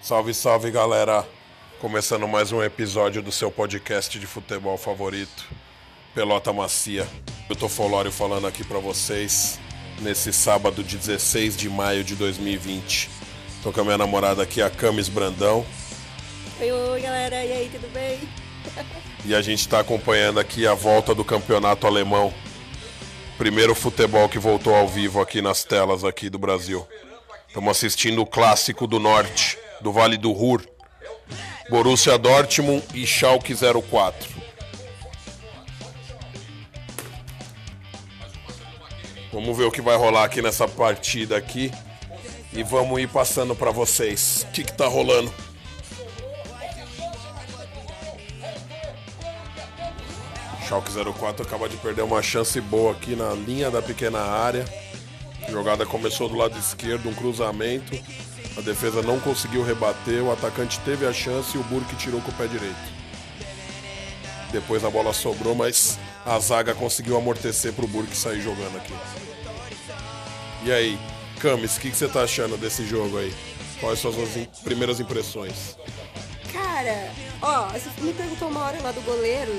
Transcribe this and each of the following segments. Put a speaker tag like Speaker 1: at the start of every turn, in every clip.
Speaker 1: Salve, salve galera! Começando mais um episódio do seu podcast de futebol favorito, Pelota Macia. Eu tô Folório falando aqui pra vocês nesse sábado de 16 de maio de 2020. Tô com a minha namorada aqui, a Camis Brandão.
Speaker 2: Oi, oi galera, e aí, tudo bem?
Speaker 1: E a gente está acompanhando aqui a volta do campeonato alemão. Primeiro futebol que voltou ao vivo aqui nas telas aqui do Brasil. Estamos assistindo o clássico do norte, do Vale do Ruhr. Borussia Dortmund e Schalke 04. Vamos ver o que vai rolar aqui nessa partida aqui e vamos ir passando para vocês. O que que tá rolando? Schalke 04 acaba de perder uma chance boa aqui na linha da pequena área. Jogada começou do lado esquerdo, um cruzamento. A defesa não conseguiu rebater, o atacante teve a chance e o Burke tirou com o pé direito. Depois a bola sobrou, mas a zaga conseguiu amortecer para o Burke sair jogando aqui. E aí, Camis, o que, que você tá achando desse jogo aí? Quais são as suas im- primeiras impressões?
Speaker 2: Cara, ó, você me perguntou uma hora lá do goleiro.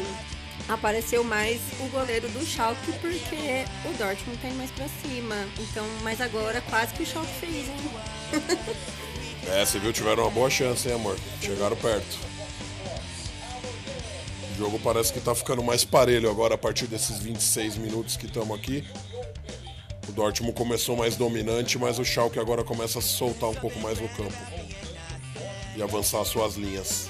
Speaker 2: Apareceu mais o goleiro do Schalke porque o Dortmund indo mais pra cima. Então, mas agora quase que o Schalke fez, hein?
Speaker 1: É, você viu, tiveram uma boa chance, hein, amor? Chegaram perto. O jogo parece que tá ficando mais parelho agora a partir desses 26 minutos que estamos aqui. O Dortmund começou mais dominante, mas o Schalke agora começa a soltar um pouco mais no campo. E avançar suas linhas.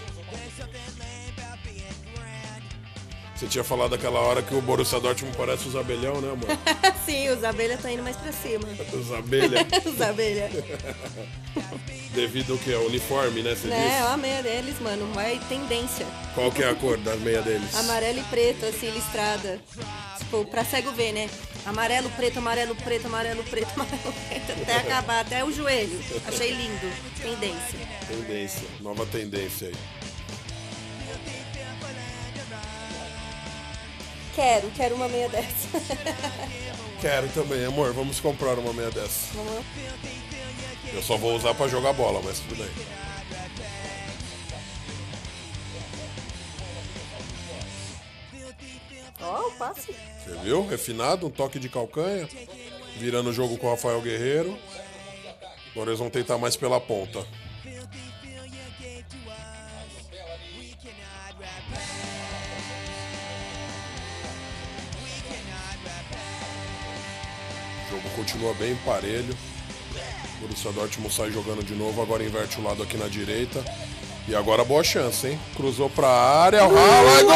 Speaker 1: Você tinha falado aquela hora que o Borussia Dortmund parece os abelhão, né, amor?
Speaker 2: Sim, os abelhas tá indo mais pra cima.
Speaker 1: Os abelha.
Speaker 2: os abelhas.
Speaker 1: Devido ao que? Ao uniforme, né? Você
Speaker 2: ó a meia deles, mano. Vai tendência.
Speaker 1: Qual que é a cor da meia deles?
Speaker 2: Amarelo e preto, assim, listrada. Tipo, pra cego ver, né? Amarelo, preto, amarelo, preto, amarelo, preto, amarelo, preto. Até acabar, até o joelho. Achei lindo. Tendência.
Speaker 1: Tendência, nova tendência aí.
Speaker 2: Quero, quero uma meia dessa.
Speaker 1: Quero também, amor, vamos comprar uma meia dessa.
Speaker 2: Vamos.
Speaker 1: Eu só vou usar pra jogar bola, mas tudo bem.
Speaker 2: Ó, o passe.
Speaker 1: Você viu? Refinado, um toque de calcanha. Virando o jogo com o Rafael Guerreiro. Agora eles vão tentar mais pela ponta. Continua bem parelho. O Borussia Dortmund sai jogando de novo, agora inverte o lado aqui na direita. E agora boa chance, hein? Cruzou pra área, o Haaland, gol!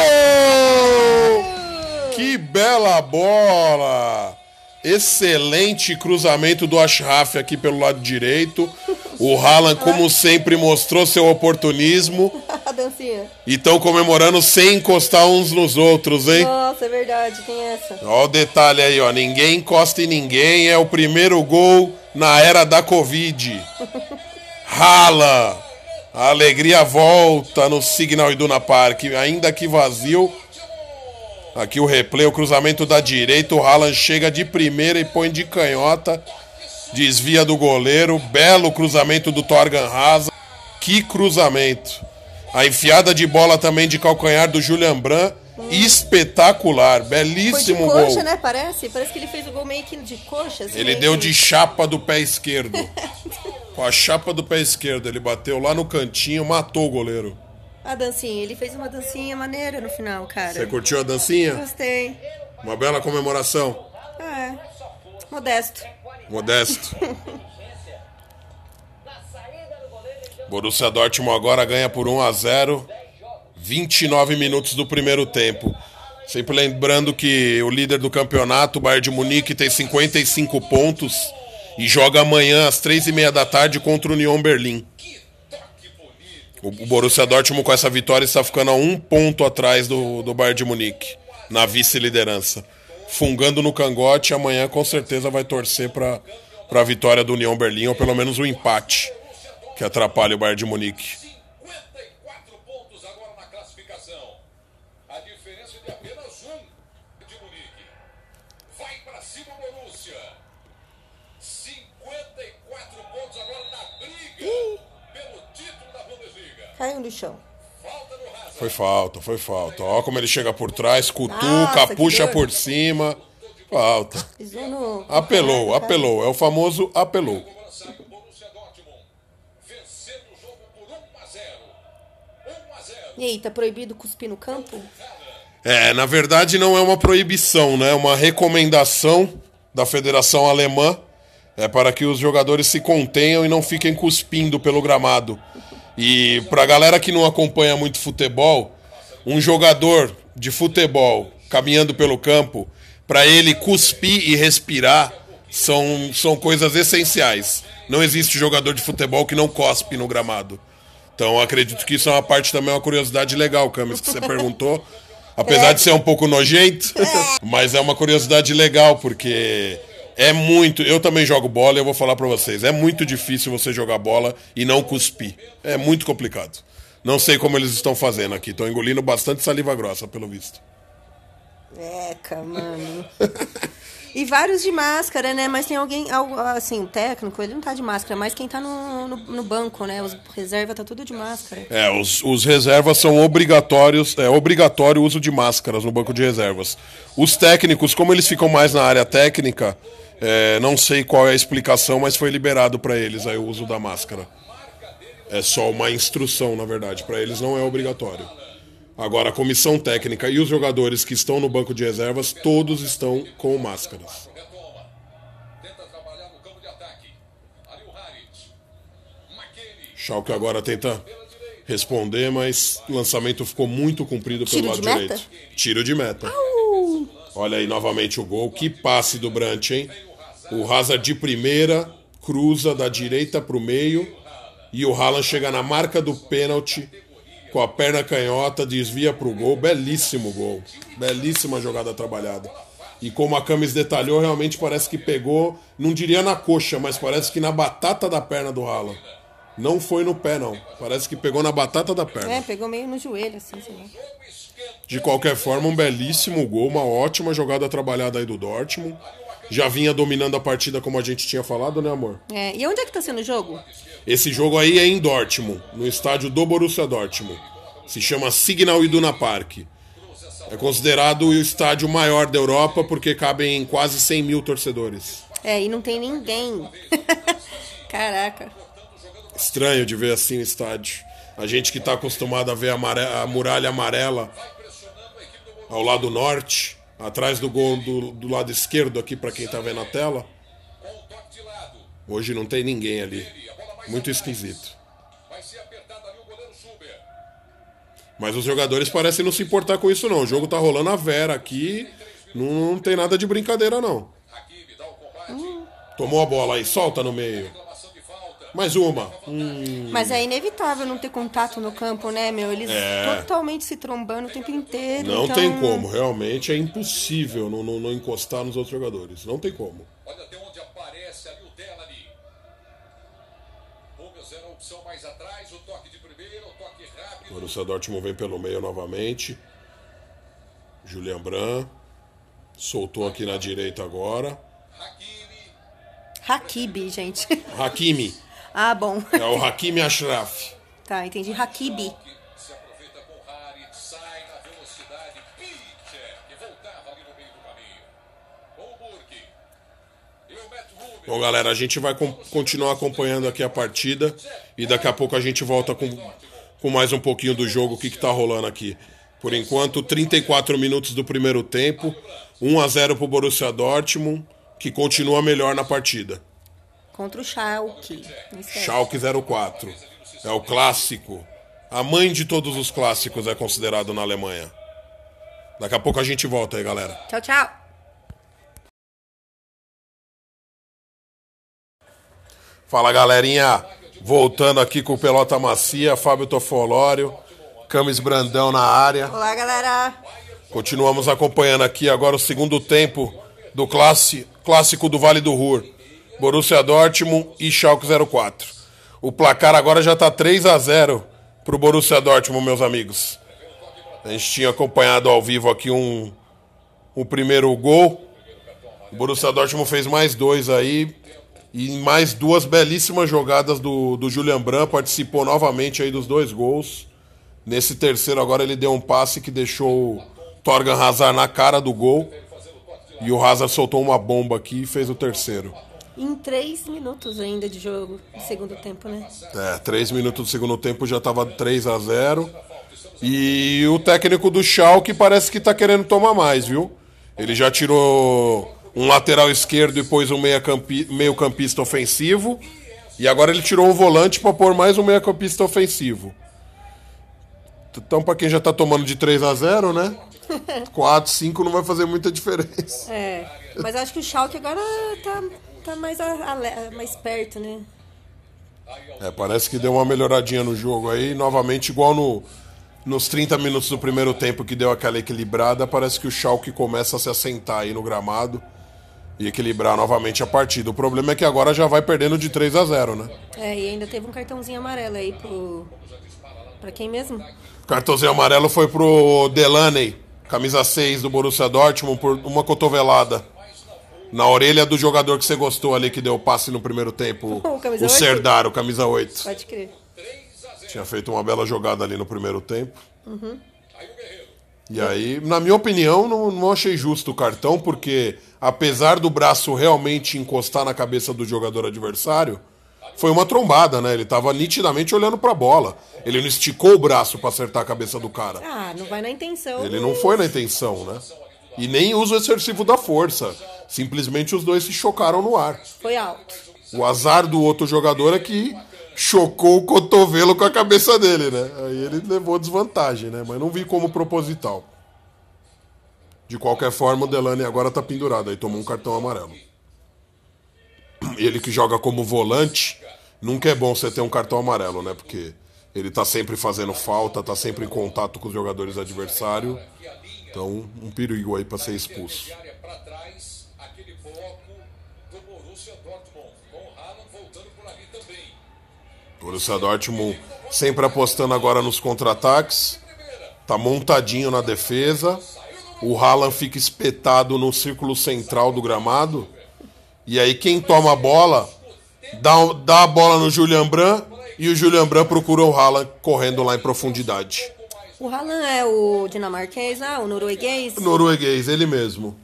Speaker 1: Que bela bola! Excelente cruzamento do Ashraf aqui pelo lado direito. O Haaland, como sempre, mostrou seu oportunismo.
Speaker 2: A dancinha.
Speaker 1: E estão comemorando sem encostar uns nos outros, hein?
Speaker 2: Nossa, é verdade. Tem essa.
Speaker 1: Ó o detalhe aí, ó. Ninguém encosta em ninguém. É o primeiro gol na era da Covid. Rala. A alegria volta no Signal Iduna Park. Ainda que vazio. Aqui o replay, o cruzamento da direita. O Haaland chega de primeira e põe de canhota. Desvia do goleiro. Belo cruzamento do Torgan Hazard. Que cruzamento. A enfiada de bola também de calcanhar do Julian Brand. Espetacular.
Speaker 2: Foi de
Speaker 1: Belíssimo
Speaker 2: coxa,
Speaker 1: gol.
Speaker 2: né? Parece? Parece que ele fez o gol meio que de coxa. assim,
Speaker 1: Ele
Speaker 2: meio
Speaker 1: deu
Speaker 2: que-
Speaker 1: de chapa do pé esquerdo. Com a chapa do pé esquerdo. Ele bateu lá no cantinho, matou o goleiro.
Speaker 2: A dancinha. Ele fez uma dancinha maneira no final, cara.
Speaker 1: Você curtiu a dancinha?
Speaker 2: Gostei.
Speaker 1: Uma bela comemoração.
Speaker 2: É. Modesto.
Speaker 1: Modesto. Borussia Dortmund agora ganha por 1 a 0. 29 minutos do primeiro tempo. Sempre lembrando que o líder do campeonato, o Bayern de Munique, tem 55 pontos e joga amanhã às 3h30 da tarde contra o Union Berlim. O o Borussia Dortmund com essa vitória está ficando a um ponto atrás do, do Bayern de Munique, na vice-liderança. Fungando no cangote, amanhã com certeza vai torcer para a vitória do União Berlim, ou pelo menos o empate, que atrapalha o Bayern de Munique.
Speaker 3: 54 pontos agora na classificação. A diferença é de apenas um de Munique. Vai para cima o Borussia. 54 pontos agora na briga.
Speaker 2: Caiu no chão.
Speaker 1: Foi falta, foi falta. Ó como ele chega por trás, cutuca,
Speaker 2: Nossa,
Speaker 1: puxa por cima. Falta.
Speaker 2: No.
Speaker 1: Apelou, apelou. É o famoso apelou.
Speaker 3: Agora sai o Borussia Dortmund. Vencendo o jogo por 1 a 0. 1 a 0.
Speaker 2: E aí, tá proibido cuspir no campo?
Speaker 1: É, na verdade não é uma proibição, né? É uma recomendação da Federação Alemã é para que os jogadores se contenham e não fiquem cuspindo pelo gramado. E pra galera que não acompanha muito futebol, um jogador de futebol caminhando pelo campo, para ele cuspir e respirar são, são coisas essenciais. Não existe jogador de futebol que não cospe no gramado. Então acredito que isso é uma parte também, uma curiosidade legal, Camis, que você perguntou. Apesar de ser um pouco nojento, mas é uma curiosidade legal, porque é muito. Eu também jogo bola e eu vou falar pra vocês: é muito difícil você jogar bola e não cuspir. É muito complicado. Não sei como eles estão fazendo aqui. Estão engolindo bastante saliva grossa, pelo visto.
Speaker 2: Eca, mano. E vários de máscara, né? Mas tem alguém, assim, o técnico, ele não tá de máscara, mas quem tá no, no, no banco, né? Os reserva tá tudo de máscara.
Speaker 1: É, os, os reservas são obrigatórios, é obrigatório o uso de máscaras no banco de reservas. Os técnicos, como eles ficam mais na área técnica, é, não sei qual é a explicação, mas foi liberado para eles aí o uso da máscara. É só uma instrução, na verdade, para eles não é obrigatório. Agora, a comissão técnica e os jogadores que estão no banco de reservas, todos estão com máscaras. Schalke agora tenta responder, mas o lançamento ficou muito comprido pelo
Speaker 2: Tiro
Speaker 1: lado
Speaker 2: meta?
Speaker 1: direito. Tiro de meta. Olha aí novamente o gol. Que passe do Brant, hein? O Hazard de primeira, cruza da direita para o meio. E o Haaland chega na marca do pênalti com a perna canhota, desvia para o gol. Belíssimo gol. Belíssima jogada trabalhada. E como a Camis detalhou, realmente parece que pegou, não diria na coxa, mas parece que na batata da perna do Haaland. Não foi no pé, não. Parece que pegou na batata da perna.
Speaker 2: é, pegou meio no joelho, assim, sei lá.
Speaker 1: De qualquer forma, um belíssimo gol, uma ótima jogada trabalhada aí do Dortmund. Já vinha dominando a partida como a gente tinha falado, né, amor?
Speaker 2: É, e onde é que tá sendo o jogo?
Speaker 1: Esse jogo aí é em Dortmund, no estádio do Borussia Dortmund. Se chama Signal Iduna Park. É considerado o estádio maior da Europa porque cabem quase 100 mil torcedores.
Speaker 2: É, e não tem ninguém. Caraca.
Speaker 1: Estranho de ver assim o estádio. A gente que está acostumado a ver a, muralha amarela ao lado norte, atrás do gol do, do lado esquerdo aqui para quem está vendo a tela. Hoje não tem ninguém ali. Muito esquisito. Mas os jogadores parecem não se importar com isso não. O jogo tá rolando a vera aqui. Não, tem nada de brincadeira não. Tomou a bola aí, solta no meio. Mais uma. Hum,
Speaker 2: Mas é inevitável não ter contato no campo, né, meu? Eles
Speaker 1: É.
Speaker 2: totalmente se trombando o tempo inteiro.
Speaker 1: não
Speaker 2: então-
Speaker 1: tem como, realmente é impossível não, não, não encostar nos outros jogadores. Não tem como.
Speaker 3: Olha até onde aparece ali o dela ali. Rubens era a opção mais atrás. O toque de primeira, o toque rápido.
Speaker 1: Borussia Dortmund vem pelo meio novamente. Julian Brand. Soltou aqui na direita agora.
Speaker 3: Hakimi.
Speaker 2: Gente.
Speaker 1: Hakimi.
Speaker 2: Ah, bom.
Speaker 1: É o Hakimi Ashraf.
Speaker 2: Tá, entendi. Hakibi.
Speaker 1: Bom, galera, a gente vai continuar acompanhando aqui a partida e daqui a pouco a gente volta com, com mais um pouquinho do jogo, o que, que tá rolando aqui. Por enquanto, 34 minutos do primeiro tempo, 1 a 0 pro Borussia Dortmund, que continua melhor na partida.
Speaker 2: Contra o Schalke. Esquece.
Speaker 1: Schalke 04. É o clássico. A mãe de todos os clássicos é considerado na Alemanha. Daqui a pouco a gente volta aí, galera.
Speaker 2: Tchau, tchau.
Speaker 1: Fala galerinha, voltando aqui com o Pelota Macia, Fábio Tofolório, Camis Brandão na área.
Speaker 2: Olá, galera.
Speaker 1: Continuamos acompanhando aqui agora o segundo tempo do classi- clássico do Vale do Ruhr, Borussia Dortmund e Schalke 04. O placar agora já está 3 a 0 para o Borussia Dortmund, meus amigos. A gente tinha acompanhado ao vivo aqui um, um primeiro gol. O Borussia Dortmund fez mais dois aí E mais duas belíssimas jogadas do, do Julian Brand, participou novamente aí dos dois gols. Nesse terceiro agora ele deu um passe que deixou o Torgan Hazard na cara do gol. E o Hazard soltou uma bomba aqui e fez o terceiro.
Speaker 2: Em três minutos ainda de jogo, de segundo tempo, né?
Speaker 1: É, três minutos do segundo tempo já estava 3 a 0 E o técnico do Schalke parece que está querendo tomar mais, viu? Ele já tirou um lateral esquerdo e pôs um meio-campi- meio-campista ofensivo. E agora ele tirou um volante para pôr mais um meio-campista ofensivo. Então, para quem já tá tomando de 3 a 0 né? 4, 5 não vai fazer muita diferença.
Speaker 2: É. Mas acho que o Schalke agora tá, tá mais, a- mais perto, né?
Speaker 1: É, parece que deu uma melhoradinha no jogo aí. Novamente, igual no, nos 30 minutos do primeiro tempo que deu aquela equilibrada, parece que o Schalke começa a se assentar aí no gramado e equilibrar novamente a partida. O problema é que agora já vai perdendo de 3 a 0 né?
Speaker 2: É, e ainda teve um cartãozinho amarelo aí pro. Pra quem mesmo?
Speaker 1: O cartãozinho amarelo foi pro Delaney, camisa 6 do Borussia Dortmund, por uma cotovelada. Na orelha do jogador que você gostou ali, que deu o passe no primeiro tempo.
Speaker 2: O
Speaker 1: o? Serdar, o camisa 8.
Speaker 2: Pode crer.
Speaker 1: Tinha feito uma bela jogada ali no primeiro tempo.
Speaker 3: O Guerreiro.
Speaker 1: E aí, na minha opinião, não, não achei justo o cartão, porque apesar do braço realmente encostar na cabeça do jogador adversário, foi uma trombada, né? Ele tava nitidamente olhando pra bola. Ele não esticou o braço pra acertar a cabeça do cara.
Speaker 2: Ah, não vai na intenção.
Speaker 1: Ele não foi na intenção, né? E nem uso excessivo da força. Simplesmente os dois se chocaram no ar.
Speaker 2: Foi alto.
Speaker 1: O azar do outro jogador é que chocou o cotovelo com a cabeça dele, né? Aí ele levou desvantagem, né? Mas não vi como proposital. De qualquer forma, o Delane agora tá pendurado, aí tomou um cartão amarelo. Ele que joga como volante, nunca é bom você ter um cartão amarelo, né? Porque ele tá sempre fazendo falta, tá sempre em contato com os jogadores adversários. Então, um perigo aí pra ser expulso. Borussia Dortmund sempre apostando agora nos contra-ataques. Tá montadinho na defesa. O Haaland fica espetado no círculo central do gramado. E aí quem toma a bola dá, dá a bola no Julian Brand e o Julian Brand procura o Haaland correndo lá em profundidade.
Speaker 2: O Haaland é o dinamarquês, ah, o norueguês.
Speaker 1: Norueguês, ele mesmo.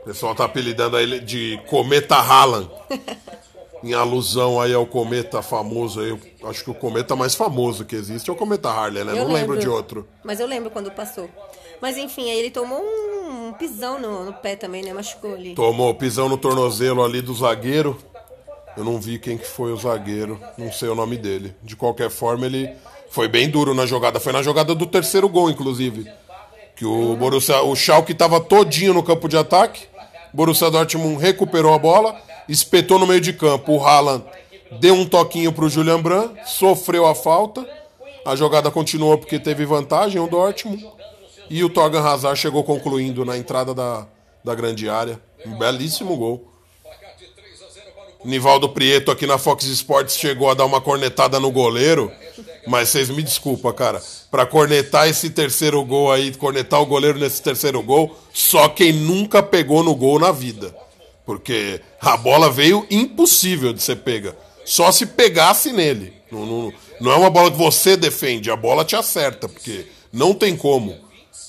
Speaker 1: O pessoal tá apelidando ele de Cometa Haaland. Em alusão aí ao cometa famoso aí. eu Acho que o cometa mais famoso que existe é o cometa Harley, né?
Speaker 2: Eu
Speaker 1: Não lembro de outro.
Speaker 2: Mas eu lembro quando passou. Mas enfim, aí ele tomou um pisão no, no pé também, né? Machucou ali.
Speaker 1: Tomou pisão no tornozelo ali do zagueiro. Eu não vi quem que foi o zagueiro, não sei o nome dele. De qualquer forma, ele foi bem duro na jogada. Foi na jogada do terceiro gol, inclusive. Que o Borussia, o Schalke estava todinho no campo de ataque. Borussia Dortmund recuperou a bola, espetou no meio de campo. O Haaland deu um toquinho para o Julian Brand, sofreu a falta. A jogada continuou porque teve vantagem o Dortmund. E o Torgan Hazard chegou concluindo na entrada da, da grande área. Um belíssimo gol.
Speaker 3: Placar de 3 a 0 para o
Speaker 1: Nivaldo Prieto aqui na Fox Sports chegou a dar uma cornetada no goleiro. Mas vocês me desculpa, cara. Pra cornetar esse terceiro gol aí, cornetar o goleiro nesse terceiro gol, só quem nunca pegou no gol na vida. Porque a bola veio impossível de ser pega. Só se pegasse nele. Não, não, não é uma bola que você defende, a bola te acerta, porque não tem como.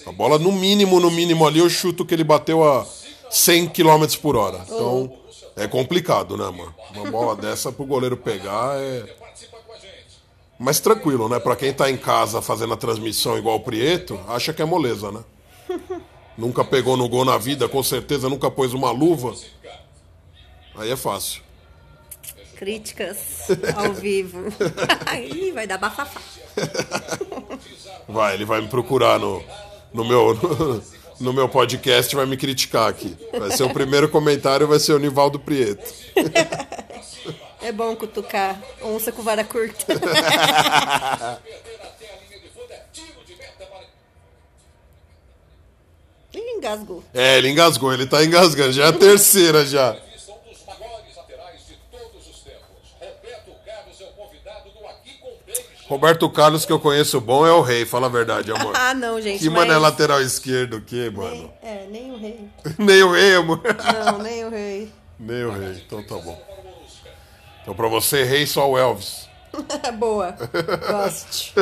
Speaker 1: A bola, no mínimo, no mínimo ali, eu chuto que ele bateu a 100 km por hora. Então, é complicado, né, mano? Uma bola dessa pro goleiro pegar é. Mas tranquilo, né? Pra quem tá em casa fazendo a transmissão igual o Prieto, acha que é moleza, né? nunca pegou no gol na vida, com certeza nunca pôs uma luva. Aí é fácil.
Speaker 2: Críticas ao vivo. Ih, vai dar bafafá.
Speaker 1: Vai, ele vai me procurar no, no meu. No meu podcast vai me criticar aqui. Vai ser o primeiro comentário, vai ser o Nivaldo Prieto.
Speaker 2: É bom cutucar onça com vara curta. Ih, engasgou.
Speaker 1: É, ele engasgou, ele tá engasgando. Já é a terceira já.
Speaker 3: são dos maiores laterais de todos os tempos. Roberto Carlos é o convidado do Aqui com Beijo.
Speaker 1: Roberto Carlos, que eu conheço bom, é o rei, fala a verdade, amor.
Speaker 2: Ah, não, gente.
Speaker 1: Que
Speaker 2: mas...
Speaker 1: mano é lateral esquerdo, o que, mano?
Speaker 2: É, nem o rei.
Speaker 1: Nem o rei, amor.
Speaker 2: Não, nem o rei.
Speaker 1: Nem o rei, então tá bom. Então pra você, rei, só o Elvis.
Speaker 2: Boa. Gosto.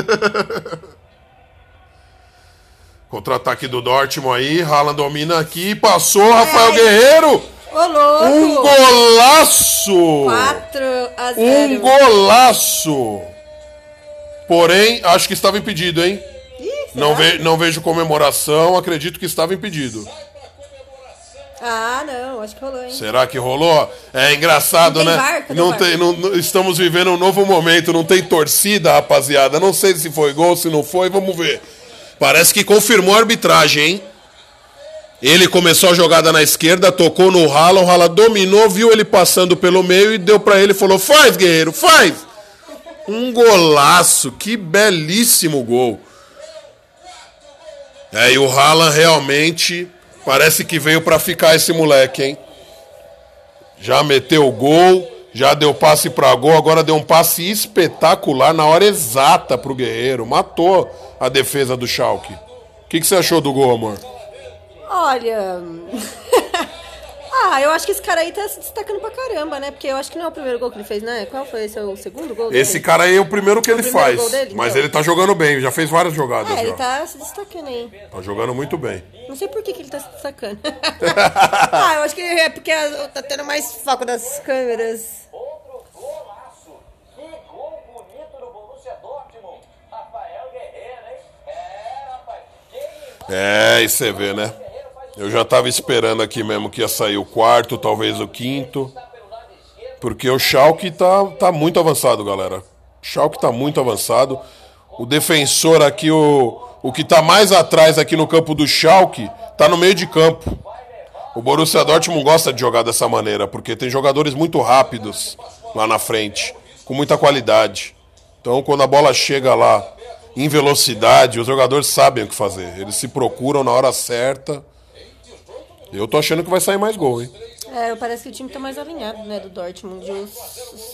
Speaker 1: Contra-ataque do Dortmund aí, Haaland domina aqui, passou, Rafael. Guerreiro!
Speaker 2: Ô, louco!
Speaker 1: Um golaço!
Speaker 2: 4 a 0.
Speaker 1: Um golaço! Porém, acho que estava impedido, hein?
Speaker 2: Ih,
Speaker 1: Não, ve- não vejo comemoração, acredito que estava impedido.
Speaker 2: Ah, não, acho que rolou, hein?
Speaker 1: Será que rolou? É engraçado,
Speaker 2: Não
Speaker 1: né?
Speaker 2: VAR, cadê o
Speaker 1: não tem, não- estamos vivendo um novo momento, não tem torcida, rapaziada. Não sei se foi gol, se não foi, vamos ver. Parece que confirmou a arbitragem, hein? Ele começou a jogada na esquerda, tocou no Rala, o Rala dominou, viu ele passando pelo meio e deu pra ele e falou: "Faz, guerreiro, faz!" Um golaço, que belíssimo gol. É, e o Haaland realmente parece que veio pra ficar esse moleque, hein? Já meteu o gol, já deu passe pra gol, agora deu um passe espetacular na hora exata pro Guerreiro. Matou a defesa do Schalke. O que, que você achou do gol, amor?
Speaker 2: Olha. Ah, eu acho que esse cara aí tá se destacando pra caramba, né? Porque eu acho que não é o primeiro gol que ele fez, né? Qual foi esse? É o segundo gol
Speaker 1: Esse
Speaker 2: dele?
Speaker 1: cara aí é o primeiro que ele
Speaker 2: primeiro
Speaker 1: faz.
Speaker 2: gol dele,
Speaker 1: mas
Speaker 2: então.
Speaker 1: ele tá jogando bem, já fez várias jogadas.
Speaker 2: É, ele
Speaker 1: já.
Speaker 2: tá se destacando aí.
Speaker 1: Tá jogando muito bem.
Speaker 2: Não sei por que, que ele tá se destacando. ah, eu acho que é porque tá tendo mais foco das câmeras.
Speaker 4: Outro golaço. Que gol bonito do Borussia Dortmund. Rafael Guerreiro, hein? É,
Speaker 1: É, e você vê, né? Eu já tava esperando aqui mesmo que ia sair o quarto, talvez o quinto. Porque o Schalke tá, tá muito avançado, galera. O Schalke tá muito avançado. O defensor aqui, o, o que tá mais atrás aqui no campo do Schalke, tá no meio de campo. O Borussia Dortmund gosta de jogar dessa maneira, porque tem jogadores muito rápidos lá na frente, com muita qualidade. Então, quando a bola chega lá em velocidade, os jogadores sabem o que fazer. Eles se procuram na hora certa. Eu tô achando que vai sair mais gol, hein?
Speaker 2: É, parece que o time tá mais alinhado, né, do Dortmund. Eu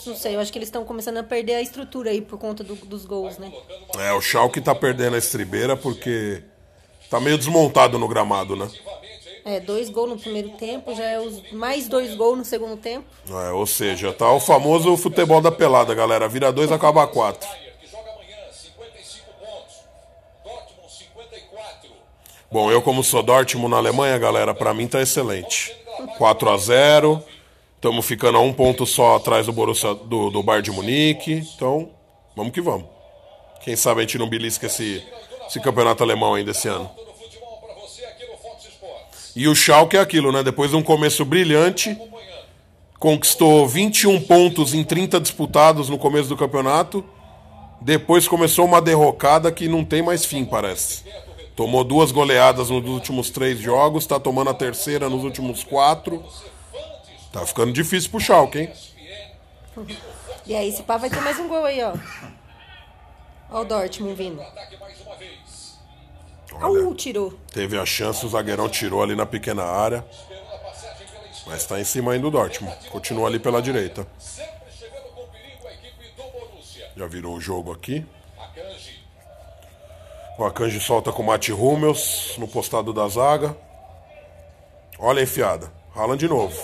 Speaker 2: não sei, eu acho que eles estão começando a perder a estrutura aí por conta do- dos gols, né?
Speaker 1: É, o Schalke tá perdendo a estribeira porque tá meio desmontado no gramado, né?
Speaker 2: É, dois gols no primeiro tempo, já é os mais dois gols no segundo tempo.
Speaker 1: É, ou seja, tá o famoso futebol da pelada, galera. Vira dois, acaba quatro.
Speaker 3: que joga amanhã, 55 pontos. Dortmund, 54.
Speaker 1: Bom, eu como sou Dortmund na Alemanha, galera, pra mim tá excelente. 4 a 0 Estamos ficando a um ponto só atrás do Borussia, do, do Bayern de Munique. Então, vamos que vamos. Quem sabe a gente não belisca esse, esse campeonato alemão ainda esse ano.
Speaker 3: Para.
Speaker 1: E o Schalke é aquilo, né? Depois de um começo brilhante, conquistou 21 pontos em 30 disputados no começo do campeonato. Depois começou uma derrocada que não tem mais fim, parece. Tomou duas goleadas nos últimos três jogos, tá tomando a terceira nos últimos quatro. Tá ficando difícil pro Schalke, hein?
Speaker 2: E aí, esse pá vai ter mais um gol aí, ó. Ó o Dortmund vindo.
Speaker 1: Olha,
Speaker 2: Au, tirou.
Speaker 1: teve a chance, o zagueirão tirou ali na pequena área. Mas tá em cima ainda do Dortmund. Continua ali pela direita. Já virou o jogo aqui. O Akanji solta com o Mati Hummels no postado da zaga. Olha a enfiada. Haaland de novo.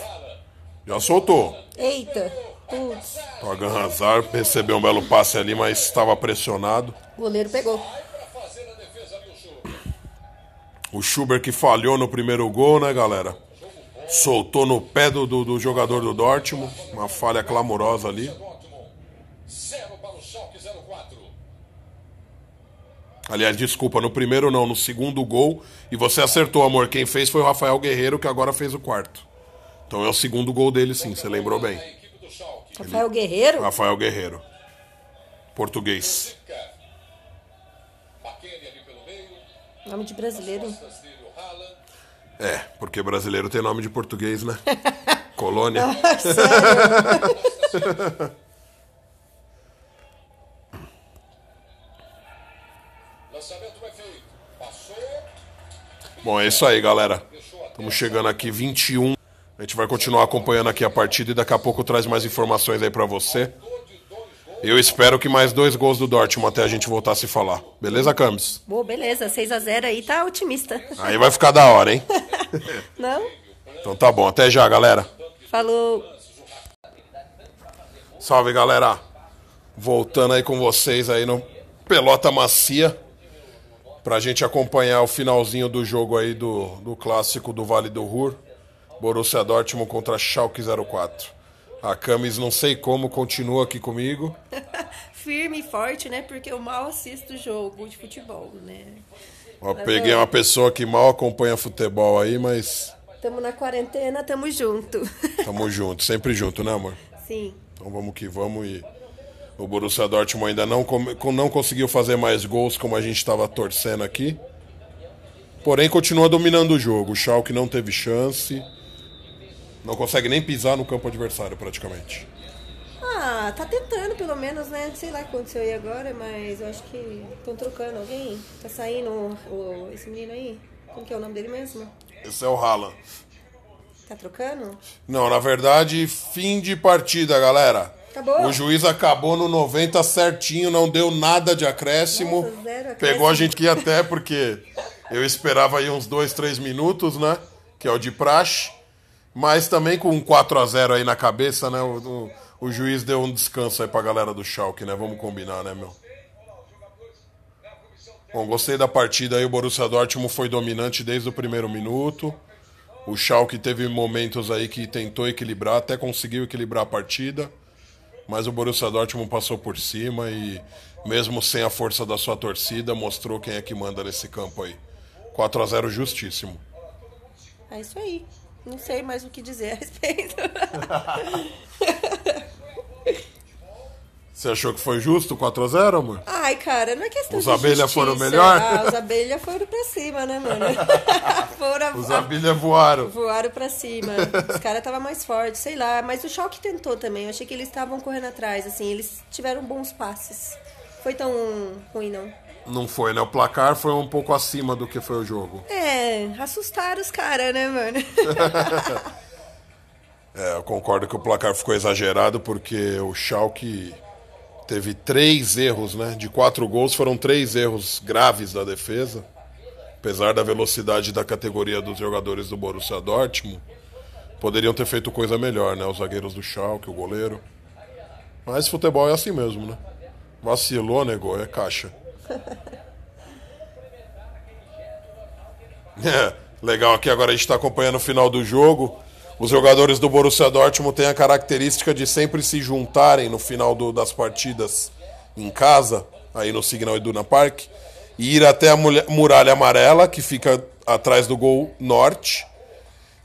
Speaker 1: Já soltou.
Speaker 2: Eita. Putz.
Speaker 1: O Hagan Hazard recebeu um belo passe ali, mas estava pressionado.
Speaker 2: O goleiro pegou.
Speaker 3: O Schubert
Speaker 1: que falhou no primeiro gol, né, galera? Soltou no pé do, do, do jogador do Dortmund. Uma falha clamorosa ali.
Speaker 3: Dortmund. Zero para o Schalke 04.
Speaker 1: Aliás, desculpa, no primeiro não, no segundo gol. E você acertou, amor. Quem fez foi o Rafael Guerreiro, que agora fez o quarto. Então é o segundo gol dele, sim, você lembrou bem.
Speaker 2: Rafael Guerreiro?
Speaker 1: Rafael Guerreiro. Português.
Speaker 2: Nome de brasileiro.
Speaker 1: É, porque brasileiro tem nome de português, né? Colônia.
Speaker 3: Lançamento é
Speaker 1: Bom, é isso aí, galera. Estamos chegando aqui 21. A gente vai continuar acompanhando aqui a partida e daqui a pouco traz mais informações aí pra você. Eu espero que mais dois gols do Dortmund até a gente voltar a se falar. Beleza, Camis?
Speaker 2: Boa, beleza. 6x0 aí tá otimista.
Speaker 1: Aí vai ficar da hora, hein?
Speaker 2: Não?
Speaker 1: Então tá bom. Até já, galera.
Speaker 2: Falou.
Speaker 1: Salve, galera. Voltando aí com vocês aí no Pelota Macia. Pra gente acompanhar o finalzinho do jogo aí do, do clássico do Vale do Ruhr. Borussia Dortmund contra Schalke 04. A Camis, não sei como, continua aqui comigo.
Speaker 2: Firme e forte, né? Porque eu mal assisto jogo de futebol, né?
Speaker 1: Ó, peguei uma pessoa que mal acompanha futebol aí, mas
Speaker 2: Tamo na quarentena, tamo junto.
Speaker 1: tamo junto, sempre junto, né, amor?
Speaker 2: Sim.
Speaker 1: Então vamos que vamos e o Borussia Dortmund ainda não, não conseguiu fazer mais gols como a gente estava torcendo aqui. Porém, continua dominando o jogo. O Schalke não teve chance. Não consegue nem pisar no campo adversário, praticamente.
Speaker 2: Ah, tá tentando pelo menos, né? Sei lá o que aconteceu aí agora, mas eu acho que estão trocando alguém. Tá saindo o, o- esse menino aí? Como que é o nome dele mesmo?
Speaker 1: Esse é o Haaland.
Speaker 2: Tá trocando?
Speaker 1: Não, na verdade, fim de partida, galera.
Speaker 2: Acabou?
Speaker 1: O juiz acabou no 90 certinho, não deu nada de acréscimo.
Speaker 2: Nossa, acréscimo.
Speaker 1: Pegou a gente aqui até porque eu esperava aí uns 2, 3 minutos, né? Que é o de praxe. Mas também com um 4 a 0 aí na cabeça, né? O, o- o juiz deu um descanso aí pra galera do Schalke, né? Vamos combinar, né, meu? Bom, gostei da partida aí. O Borussia Dortmund foi dominante desde o primeiro minuto. O Schalke teve momentos aí que tentou equilibrar, até conseguiu equilibrar a partida. Mas o Borussia Dortmund passou por cima e, mesmo sem a força da sua torcida, mostrou quem é que manda nesse campo aí. 4 a 0 justíssimo.
Speaker 2: É isso aí. Não sei mais o que dizer a respeito.
Speaker 1: Você achou que foi justo 4 a 0 amor?
Speaker 2: Ai, cara, não é questão
Speaker 1: Os
Speaker 2: de
Speaker 1: abelha
Speaker 2: justiça.
Speaker 1: foram melhor?
Speaker 2: Ah, os abelha foram pra cima, né, mano? foram
Speaker 1: Os abelhas voaram.
Speaker 2: Voaram pra cima. Os caras estavam mais fortes, sei lá. Mas o Schalke tentou também. Eu achei que eles estavam correndo atrás, assim. Eles tiveram bons passes. Foi tão ruim, não.
Speaker 1: Não foi, né? O placar foi um pouco acima do que foi o jogo.
Speaker 2: É, assustaram os caras, né, mano?
Speaker 1: É, eu concordo que o placar ficou exagerado porque o Schalke teve três erros, né? De quatro gols foram três erros graves da defesa. Apesar da velocidade da categoria dos jogadores do Borussia Dortmund, poderiam ter feito coisa melhor, né? Os zagueiros do Schalke, o goleiro. Mas futebol é assim mesmo, né? Vacilou, negou, é caixa. É, legal aqui agora a gente está acompanhando o final do jogo. Os jogadores do Borussia Dortmund têm a característica de sempre se juntarem no final do- das partidas em casa, aí no Signal Iduna Park, e ir até a muralha amarela, que fica atrás do gol norte,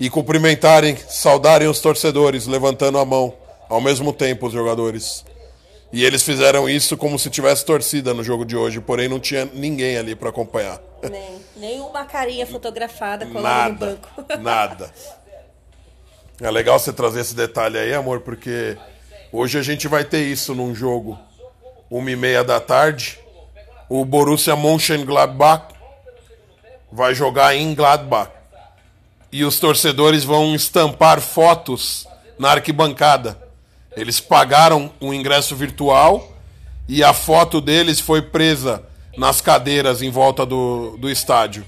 Speaker 1: e cumprimentarem, saudarem os torcedores, levantando a mão, ao mesmo tempo os jogadores. E eles fizeram isso como se tivesse torcida no jogo de hoje, porém não tinha ninguém ali para acompanhar.
Speaker 2: Nem, nenhuma carinha fotografada colada no
Speaker 1: Nada,
Speaker 2: banco.
Speaker 1: nada. É legal você trazer esse detalhe aí, amor, porque hoje a gente vai ter isso num jogo, uma e meia da tarde. O Borussia Mönchengladbach vai jogar em Gladbach. E os torcedores vão estampar fotos na arquibancada. Eles pagaram um ingresso virtual e a foto deles foi presa nas cadeiras em volta do, do estádio.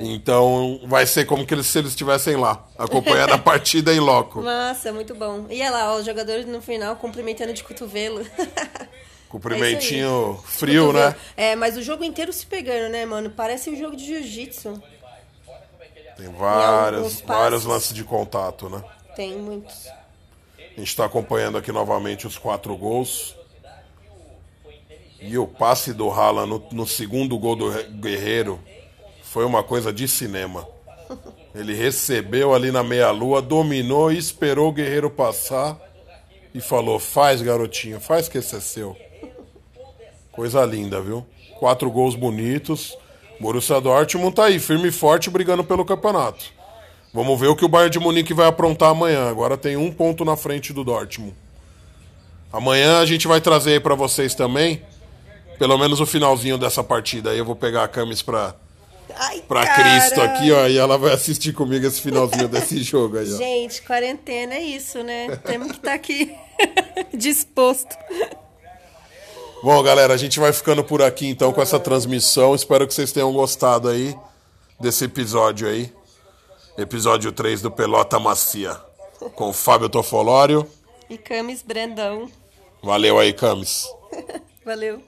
Speaker 1: Então vai ser como que eles, se eles estivessem lá, acompanhando a partida em loco.
Speaker 2: Nossa, muito bom. E olha lá, ó, os jogadores no final cumprimentando de cotovelo.
Speaker 1: Cumprimentinho
Speaker 2: É
Speaker 1: frio,
Speaker 2: Cotovelo.
Speaker 1: né?
Speaker 2: É, mas o jogo inteiro se pegando, né, mano? Parece um jogo de jiu-jitsu.
Speaker 1: Tem
Speaker 2: passes.
Speaker 1: vários lances de contato, né?
Speaker 2: Tem muitos.
Speaker 1: A gente está acompanhando aqui novamente os quatro gols. E o passe do Haaland no, no segundo gol do Re- Guerreiro foi uma coisa de cinema. Ele recebeu ali na meia-lua, dominou, esperou o Guerreiro passar e falou: Faz, garotinho, faz que esse é seu. Coisa linda, viu? Quatro gols bonitos. Borussia Dortmund tá aí, firme e forte, brigando pelo campeonato. Vamos ver o que o Bayern de Munique vai aprontar amanhã. Agora tem um ponto na frente do Dortmund. Amanhã a gente vai trazer aí pra vocês também, pelo menos o finalzinho dessa partida. Aí eu vou pegar a Camis pra,
Speaker 2: Ai,
Speaker 1: pra
Speaker 2: cara.
Speaker 1: Cristo aqui, ó, e ela vai assistir comigo esse finalzinho desse jogo aí, ó.
Speaker 2: Gente, quarentena é isso, né? Temos que estar aqui disposto.
Speaker 1: Bom, galera, a gente vai ficando por aqui então com essa transmissão. Espero que vocês tenham gostado aí desse episódio aí. Episódio 3 do Pelota Macia. com o Fábio Tofolório.
Speaker 2: E Camis Brandão.
Speaker 1: Valeu aí, Camis.
Speaker 2: Valeu.